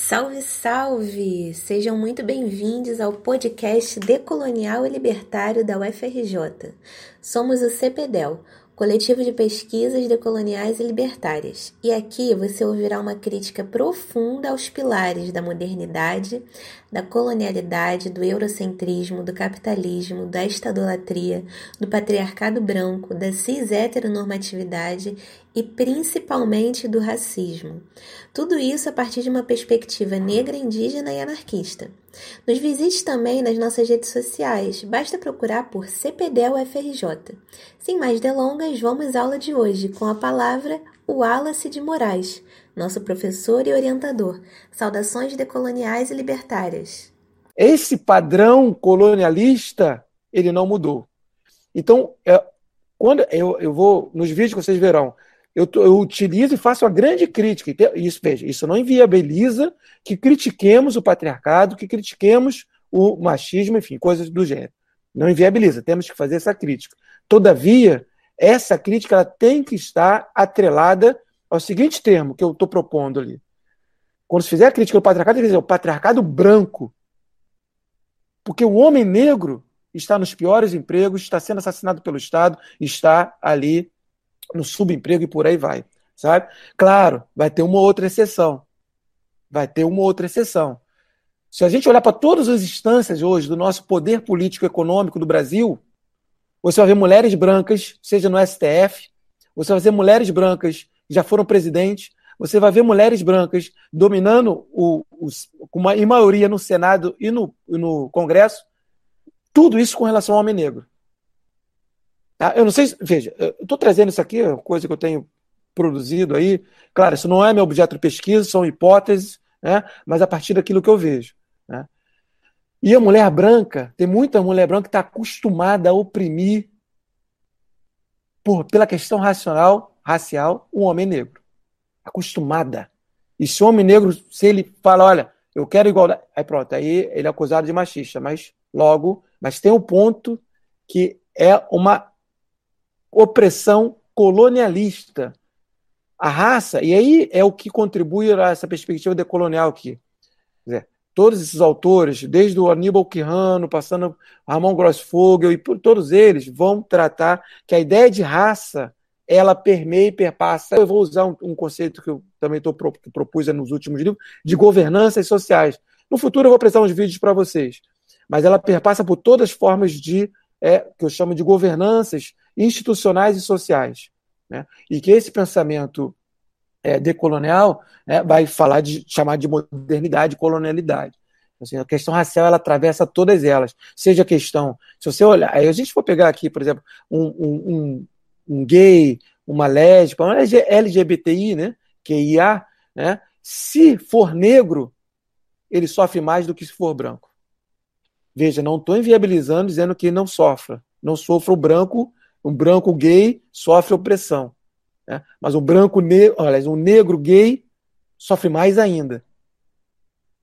Salve, salve! Sejam muito bem-vindos ao podcast Decolonial e Libertário da UFRJ. Somos o CPDEL, Coletivo de Pesquisas Decoloniais e Libertárias. E aqui você ouvirá uma crítica profunda aos pilares da modernidade, da colonialidade, do eurocentrismo, do capitalismo, da estadolatria, do patriarcado branco, da cis-heteronormatividade e principalmente do racismo. Tudo isso a partir de uma perspectiva negra, indígena e anarquista. Nos visite também nas nossas redes sociais, basta procurar por CPD UFRJ. Sem mais delongas, vamos à aula de hoje com a palavra Wallace de Moraes, nosso professor e orientador. Saudações decoloniais e libertárias. Esse padrão colonialista, ele não mudou. Então, é, quando eu, eu vou, nos vídeos que vocês verão, eu, eu, utilizo e faço uma grande crítica. Isso, veja, isso não inviabiliza que critiquemos o patriarcado, que critiquemos o machismo, enfim, coisas do gênero. Não inviabiliza, temos que fazer essa crítica. Todavia, essa crítica ela tem que estar atrelada ao seguinte termo que eu estou propondo ali. Quando se fizer a crítica ao patriarcado, que dizer o patriarcado branco. Porque o homem negro está nos piores empregos, está sendo assassinado pelo Estado, está ali no subemprego e por aí vai, sabe? Claro, vai ter uma outra exceção. Vai ter uma outra exceção. Se a gente olhar para todas as instâncias hoje do nosso poder político econômico do Brasil, você vai ver mulheres brancas, seja no STF, você vai ver mulheres brancas que já foram presidentes, você vai ver mulheres brancas dominando o, uma, em maioria no Senado e no, no Congresso, tudo isso com relação ao homem negro. Tá? Eu não sei, veja, eu estou trazendo isso aqui, coisa que eu tenho produzido aí. Claro, isso não é meu objeto de pesquisa, são hipóteses, né? mas a partir daquilo que eu vejo. Né? E a mulher branca, tem muita mulher branca que está acostumada a oprimir, por, pela questão racional, racial, um homem negro. Acostumada. E se o homem negro, se ele fala, olha, eu quero igualdade, aí pronto, aí ele é acusado de machista, mas logo, mas tem um ponto que é uma opressão colonialista. A raça, e aí é o que contribui a essa perspectiva decolonial aqui. Dizer, todos esses autores, desde o Aníbal Quirrano, passando Ramon Grossfogel, e por todos eles, vão tratar que a ideia de raça ela permeia e perpassa. Eu vou usar um, um conceito que eu também tô, propus nos últimos livros, de governanças sociais. No futuro eu vou apresentar uns vídeos para vocês. Mas ela perpassa por todas as formas de, é, que eu chamo de governanças institucionais e sociais. Né? E que esse pensamento é, decolonial né, vai falar de chamar de modernidade colonialidade. Assim, a questão racial ela atravessa todas elas. Seja a questão, se você olhar, a gente for pegar aqui, por exemplo, um, um, um, um gay, uma lésbica, uma LGBTI, né, que é IA, né, se for negro, ele sofre mais do que se for branco. Veja, não estou inviabilizando dizendo que não sofra. Não sofra o branco um branco gay sofre opressão. Né? Mas um branco negro, aliás, um negro gay sofre mais ainda.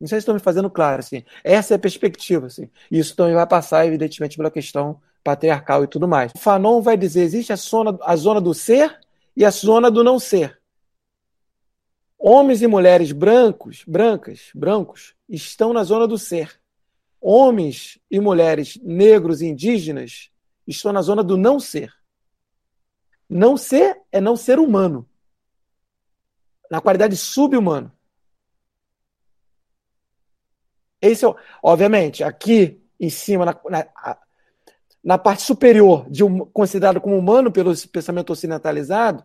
Não sei se estão me fazendo claro, assim. Essa é a perspectiva, assim. Isso também vai passar, evidentemente, pela questão patriarcal e tudo mais. O Fanon vai dizer: existe a zona, a zona do ser e a zona do não ser. Homens e mulheres brancos, brancas, brancos, estão na zona do ser. Homens e mulheres negros e indígenas Estou na zona do não ser. Não ser é não ser humano. Na qualidade subhumano. Esse é, obviamente, aqui em cima, na, na, na parte superior, de um, considerado como humano pelo pensamento ocidentalizado,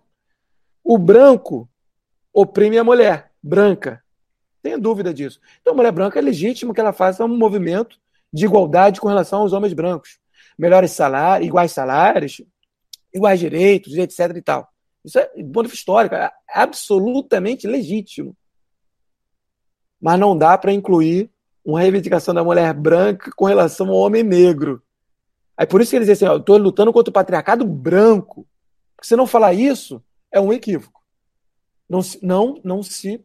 o branco oprime a mulher branca. Tenho dúvida disso. Então, a mulher branca é legítimo que ela faça um movimento de igualdade com relação aos homens brancos melhores salários, iguais salários, iguais direitos, etc. e tal. Isso é, do ponto de vista histórico, é absolutamente legítimo. Mas não dá para incluir uma reivindicação da mulher branca com relação ao homem negro. Aí por isso que eles dizem assim, estou lutando contra o patriarcado branco. Porque se não falar isso, é um equívoco. Não, não, não se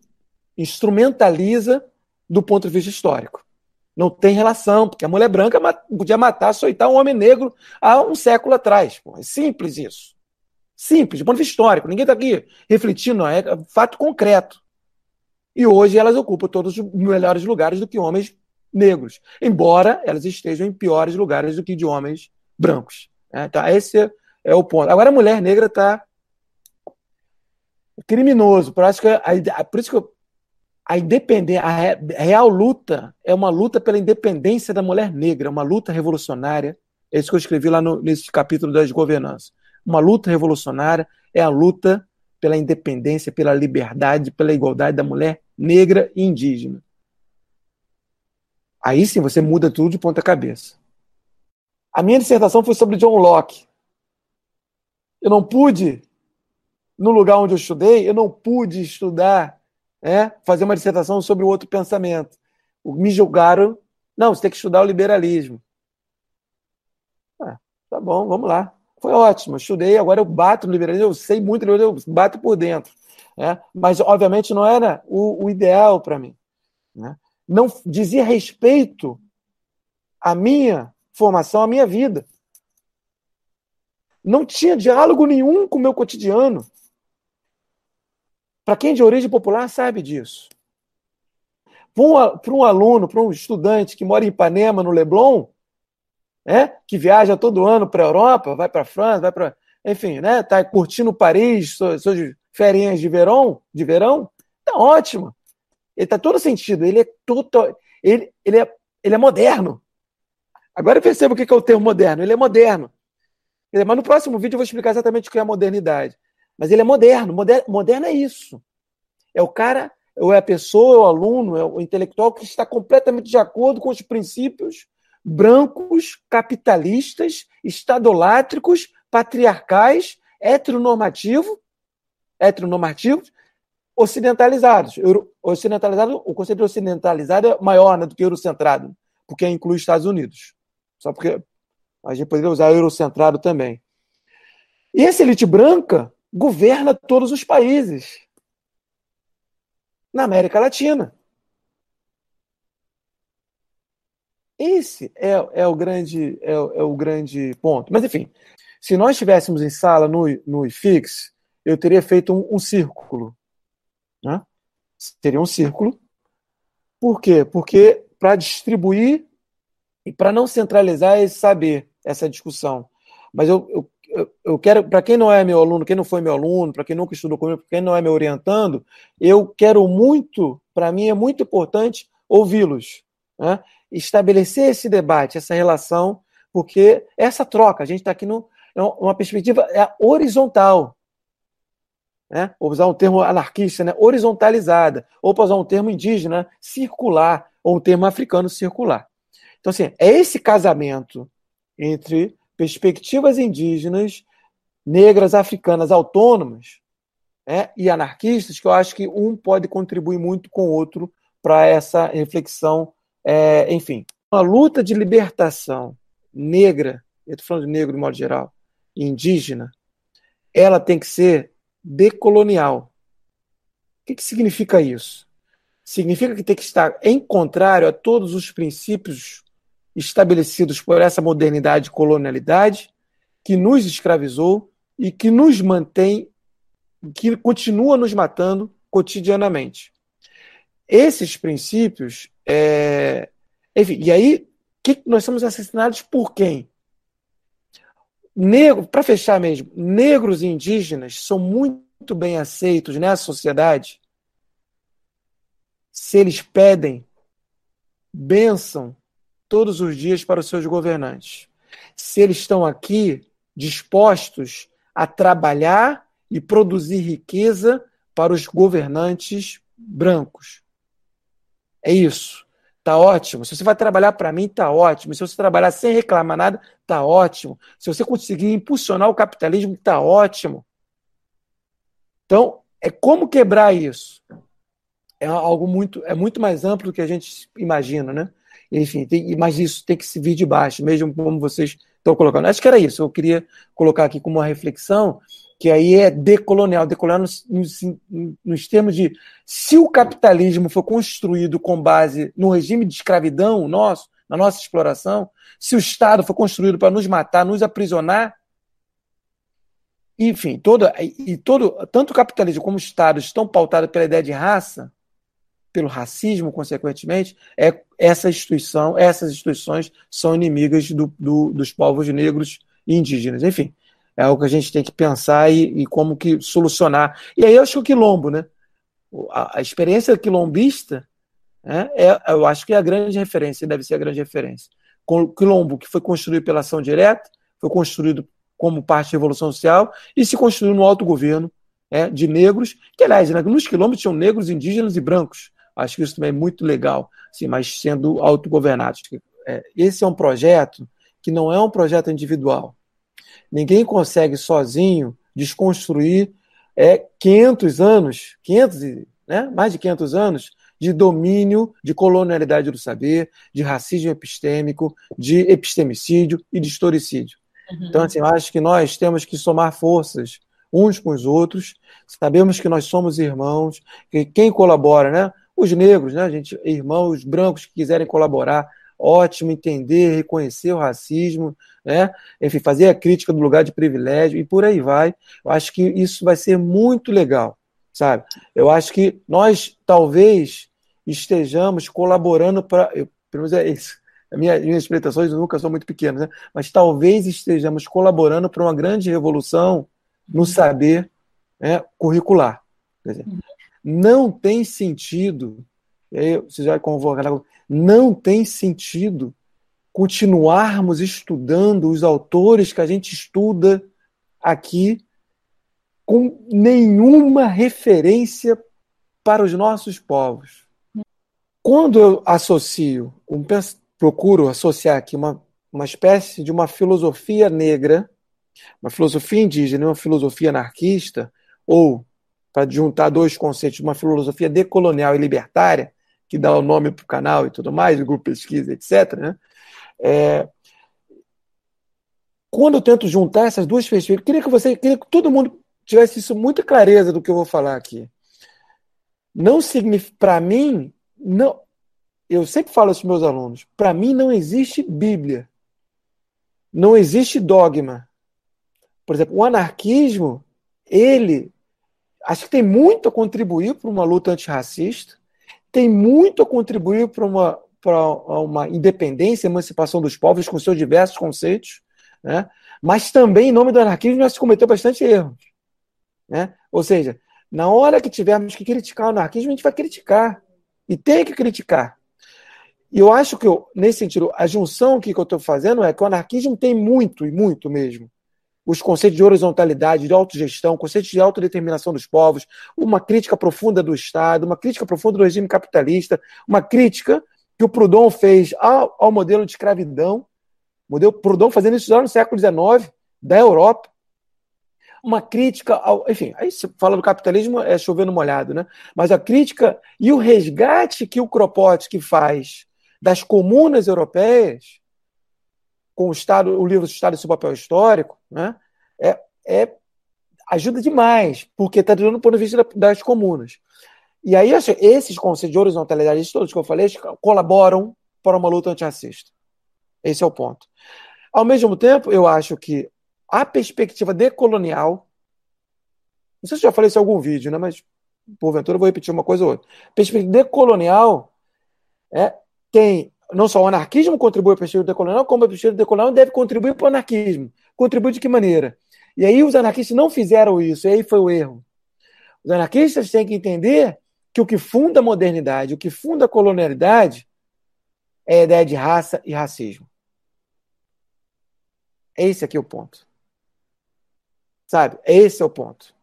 instrumentaliza do ponto de vista histórico. Não tem relação, porque a mulher branca podia matar, açoitar um homem negro há um século atrás. É simples isso. Simples, de ponto de vista histórico. Ninguém está aqui refletindo, é fato concreto. E hoje elas ocupam todos os melhores lugares do que homens negros, embora elas estejam em piores lugares do que de homens brancos. Né? Então, esse é o ponto. Agora, a mulher negra está criminoso. Por, isso que por isso que a independência, a real luta é uma luta pela independência da mulher negra, uma luta revolucionária. É isso que eu escrevi lá no, nesse capítulo das governanças. Uma luta revolucionária é a luta pela independência, pela liberdade, pela igualdade da mulher negra e indígena. Aí sim você muda tudo de ponta cabeça. A minha dissertação foi sobre John Locke. Eu não pude, no lugar onde eu estudei, eu não pude estudar, né, fazer uma dissertação sobre o outro pensamento. Me julgaram, não, você tem que estudar o liberalismo. Ah, tá bom, vamos lá. Foi ótimo, estudei, agora eu bato no liberalismo, eu sei muito, eu bato por dentro. Né? Mas, obviamente, não era o, o ideal para mim. Né? Não dizia respeito à minha formação, à minha vida. Não tinha diálogo nenhum com o meu cotidiano. Para quem é de origem popular sabe disso. Para um, aluno, para um estudante que mora em Ipanema, no Leblon, é, que viaja todo ano para a Europa, vai para a França, vai para. Enfim, né? Está curtindo Paris, suas, férias de verão, de verão, tá ótimo. Ele tá todo sentido, ele é total, ele, ele, é, ele é moderno. Agora eu percebo o que é o termo moderno. Ele é moderno. Mas no próximo vídeo eu vou explicar exatamente o que é a modernidade. Mas ele é moderno. Moderno, moderno é isso. É o cara, ou é a pessoa, é o aluno, é o intelectual que está completamente de acordo com os princípios brancos, capitalistas, estadolátricos, patriarcais, heteronormativos heteronormativos ocidentalizados. Ocidentalizado, o conceito de ocidentalizado é maior né, do que eurocentrado, porque inclui Estados Unidos. Só porque a gente poderia usar eurocentrado também. E essa elite branca governa todos os países na América Latina. Esse é, é, o grande, é, é, o grande ponto. Mas, enfim, se nós estivéssemos em sala no, no IFIX, eu teria feito um, um círculo. Né? Teria um círculo. Por quê? Porque para distribuir e para não centralizar esse saber, essa discussão. Mas eu, eu, eu quero, para quem não é meu aluno, quem não foi meu aluno, para quem nunca estudou comigo, quem não é me orientando, eu quero muito, para mim é muito importante ouvi-los. Né? Estabelecer esse debate, essa relação, porque essa troca, a gente está aqui numa perspectiva é horizontal né? Vou usar um termo anarquista, né? horizontalizada, ou para usar um termo indígena, circular, ou um termo africano circular. Então, assim, é esse casamento entre perspectivas indígenas, negras, africanas, autônomas né? e anarquistas, que eu acho que um pode contribuir muito com o outro para essa reflexão, é, enfim. Uma luta de libertação negra, eu estou falando de negro de modo geral, indígena, ela tem que ser decolonial. O que, que significa isso? Significa que tem que estar em contrário a todos os princípios estabelecidos por essa modernidade e colonialidade que nos escravizou e que nos mantém, que continua nos matando cotidianamente. Esses princípios, é... enfim, e aí que nós somos assassinados por quem? negro, para fechar mesmo, negros e indígenas são muito bem aceitos nessa sociedade se eles pedem bênção todos os dias para os seus governantes. Se eles estão aqui dispostos a trabalhar e produzir riqueza para os governantes brancos. É isso. Tá ótimo. Se você vai trabalhar para mim, tá ótimo. Se você trabalhar sem reclamar nada, tá ótimo. Se você conseguir impulsionar o capitalismo, tá ótimo. Então, é como quebrar isso. É algo muito, é muito mais amplo do que a gente imagina, né? Enfim, tem, mas isso tem que se vir de baixo, mesmo como vocês estão colocando. Acho que era isso. Eu queria colocar aqui como uma reflexão que aí é decolonial. Decolonial nos, nos, termos de se o capitalismo for construído com base no regime de escravidão nosso, na nossa exploração, se o Estado for construído para nos matar, nos aprisionar, enfim, todo, e todo, tanto o capitalismo como o Estado estão pautados pela ideia de raça, pelo racismo, consequentemente, é essa instituição, essas instituições são inimigas do, do, dos povos negros e indígenas. Enfim, é algo que a gente tem que pensar e, e como que solucionar. E aí eu acho que o quilombo, né? A, a experiência quilombista né, é, eu acho que é a grande referência, deve ser a grande referência. O quilombo, que foi construído pela ação direta, foi construído como parte da Revolução Social e se construiu no autogoverno é, de negros, que aliás, né, nos quilombos tinham negros, indígenas e brancos. Acho que isso também é muito legal, assim, mas sendo autogovernados. É, esse é um projeto que não é um projeto individual. Ninguém consegue sozinho desconstruir é, 500 anos, 500, né, mais de 500 anos de domínio, de colonialidade do saber, de racismo epistêmico, de epistemicídio e de historicídio. Uhum. Então, assim, eu acho que nós temos que somar forças uns com os outros, sabemos que nós somos irmãos, que quem colabora, né? Os negros, né? Gente, irmãos brancos que quiserem colaborar, ótimo, entender, reconhecer o racismo, né? Enfim, fazer a crítica do lugar de privilégio e por aí vai. Eu acho que isso vai ser muito legal, sabe? Eu acho que nós talvez estejamos colaborando para. Pelo menos é isso. Minha, minhas pretensões nunca são muito pequenas, né? mas talvez estejamos colaborando para uma grande revolução no saber né, curricular. Dizer, não tem sentido, aí você já convoca, não tem sentido continuarmos estudando os autores que a gente estuda aqui com nenhuma referência para os nossos povos. Quando eu associo, procuro associar aqui uma, uma espécie de uma filosofia negra uma filosofia indígena e uma filosofia anarquista, ou, para juntar dois conceitos, uma filosofia decolonial e libertária, que dá o nome para o canal e tudo mais, o grupo pesquisa, etc., né? É, quando eu tento juntar essas duas perspectivas, queria que você, queria que todo mundo tivesse isso muito clareza do que eu vou falar aqui. Não significa, para mim, não. Eu sempre falo isso para meus alunos. Para mim não existe Bíblia, não existe dogma, por exemplo, o anarquismo, ele acho que tem muito a contribuir para uma luta antirracista, tem muito a contribuir para uma, para uma independência, emancipação dos povos com seus diversos conceitos, né? mas também, em nome do anarquismo, já se cometeu bastante erros. Né? Ou seja, na hora que tivermos que criticar o anarquismo, a gente vai criticar. E tem que criticar. E eu acho que, eu, nesse sentido, a junção aqui que eu estou fazendo é que o anarquismo tem muito, e muito mesmo, os conceitos de horizontalidade, de autogestão, conceitos de autodeterminação dos povos, uma crítica profunda do Estado, uma crítica profunda do regime capitalista, uma crítica que o Proudhon fez ao, ao modelo de escravidão, modelo Proudhon fazendo isso já no século XIX, da Europa, uma crítica ao. Enfim, aí se fala do capitalismo, é chovendo molhado, né? Mas a crítica e o resgate que o Kropotkin faz das comunas europeias com o Estado, o livro Estado e seu papel histórico, né, é, é ajuda demais, porque está do ponto de vista das comunas. E aí, esses conceitos de horizontalidade, todos que eu falei, colaboram para uma luta antirracista. Esse é o ponto. Ao mesmo tempo, eu acho que a perspectiva decolonial, não sei se já falei isso em algum vídeo, né, mas porventura eu vou repetir uma coisa ou outra. Perspectiva decolonial é, tem não só o anarquismo contribui para o período decolonial, como o período decolonial deve contribuir para o anarquismo. Contribui de que maneira? E aí os anarquistas não fizeram isso, e aí foi o erro. Os anarquistas têm que entender que o que funda a modernidade, o que funda a colonialidade, é a ideia de raça e racismo. Esse aqui é o ponto. Sabe? Esse é o ponto.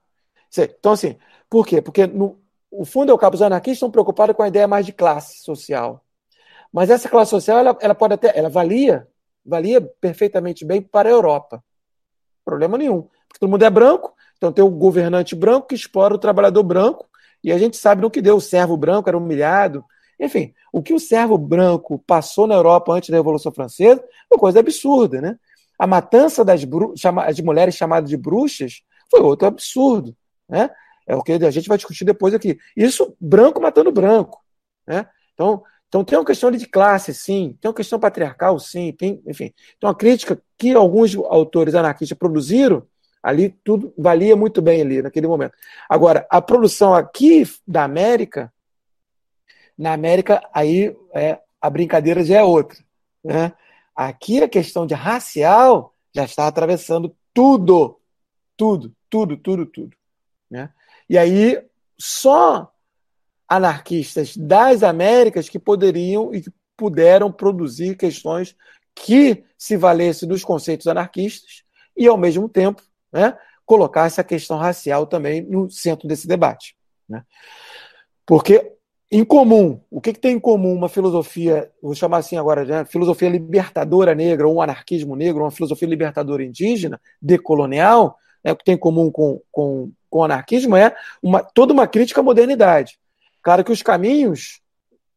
Então, assim, por quê? Porque no, o fundo é o cabo, os anarquistas estão preocupados com a ideia mais de classe social. Mas essa classe social, ela, ela pode até, ela valia, valia perfeitamente bem para a Europa. Problema nenhum. Porque todo mundo é branco, então tem o governante branco que explora o trabalhador branco, e a gente sabe no que deu. O servo branco era humilhado. Enfim, o que o servo branco passou na Europa antes da Revolução Francesa é uma coisa absurda, né? A matança das, de mulheres chamadas de bruxas foi outro absurdo, né? É o que a gente vai discutir depois aqui. Isso branco matando branco, né? Então, então tem uma questão de classe, sim, tem uma questão patriarcal, sim, tem, enfim. Então a crítica que alguns autores anarquistas produziram, ali tudo valia muito bem ali naquele momento. Agora, a produção aqui da América, Na América, aí é, a brincadeira já é outra. Né? Aqui a questão de racial já está atravessando tudo, tudo, tudo, tudo, tudo. Né? E aí só anarquistas das Américas que poderiam e que puderam produzir questões que se valessem dos conceitos anarquistas e, ao mesmo tempo, né, colocasse a questão racial também no centro desse debate. Né? Porque, em comum, o que, que, tem em comum uma filosofia, vou chamar assim agora, né, filosofia libertadora negra, ou um anarquismo negro, uma filosofia libertadora indígena, decolonial, né, o que tem em comum com, com, com o anarquismo é uma, toda uma crítica à modernidade. Claro que os caminhos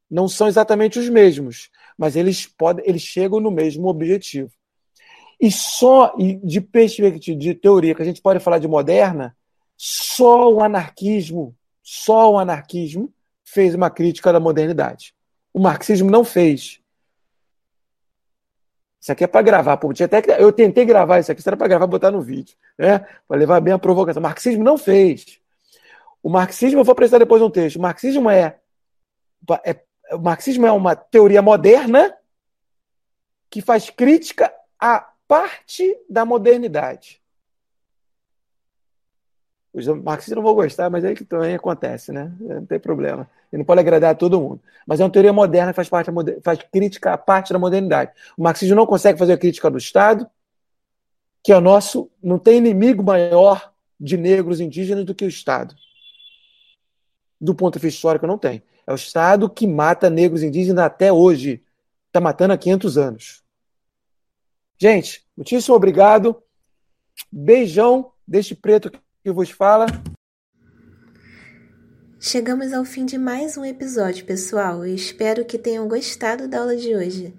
não são exatamente os mesmos, mas eles podem, eles chegam no mesmo objetivo. E só de perspectiva de teoria que a gente pode falar de moderna, só o anarquismo, só o anarquismo fez uma crítica da modernidade. O marxismo não fez. Isso aqui é para gravar. Pô, até eu tentei gravar isso aqui, isso era para gravar botar no vídeo, né? Para levar bem a provocação. O marxismo não fez. O marxismo, eu vou apresentar depois um texto. O marxismo é, é o marxismo é uma teoria moderna que faz crítica à parte da modernidade. Os marxistas não vão gostar, mas é que também acontece, né? Não tem problema. E não pode agradar a todo mundo. Mas é uma teoria moderna que faz, parte faz crítica à parte da modernidade. O marxismo não consegue fazer a crítica do Estado, que é o nosso. Não tem inimigo maior de negros indígenas do que o Estado. Do ponto de vista histórico, não tem. É o Estado que mata negros indígenas até hoje. Está matando há 500 anos. Gente, muitíssimo obrigado. Beijão deste preto que vos fala. Chegamos ao fim de mais um episódio, pessoal, e espero que tenham gostado da aula de hoje.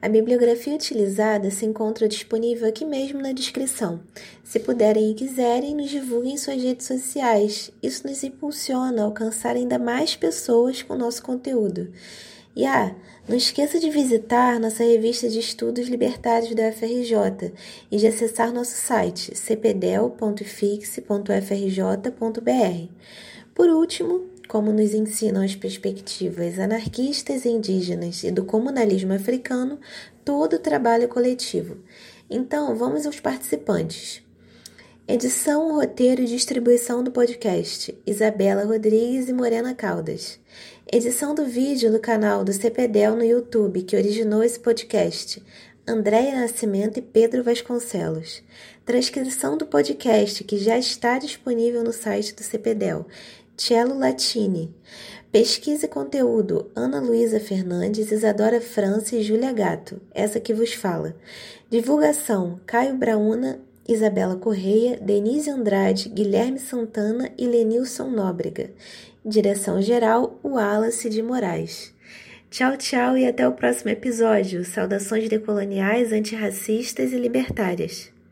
A bibliografia utilizada se encontra disponível aqui mesmo na descrição. Se puderem e quiserem, nos divulguem em suas redes sociais. Isso nos impulsiona a alcançar ainda mais pessoas com nosso conteúdo. E ah, não esqueça de visitar nossa revista de estudos libertários da FRJ e de acessar nosso site cpdel.fix.frj.br. Por último, como nos ensinam as perspectivas anarquistas e indígenas e do comunalismo africano, todo o trabalho coletivo. Então, vamos aos participantes. Edição, roteiro e distribuição do podcast: Isabela Rodrigues e Morena Caldas. Edição do vídeo no canal do CPDEL no YouTube, que originou esse podcast: Andréia Nascimento e Pedro Vasconcelos. Transcrição do podcast, que já está disponível no site do CPDEL Cello Latini. Pesquisa e conteúdo: Ana Luísa Fernandes, Isadora França e Júlia Gato, essa que vos fala. Divulgação: Caio Brauna, Isabela Correia, Denise Andrade, Guilherme Santana e Lenilson Nóbrega. Direção-geral: Wallace de Moraes. Tchau, tchau e até o próximo episódio. Saudações decoloniais, antirracistas e libertárias.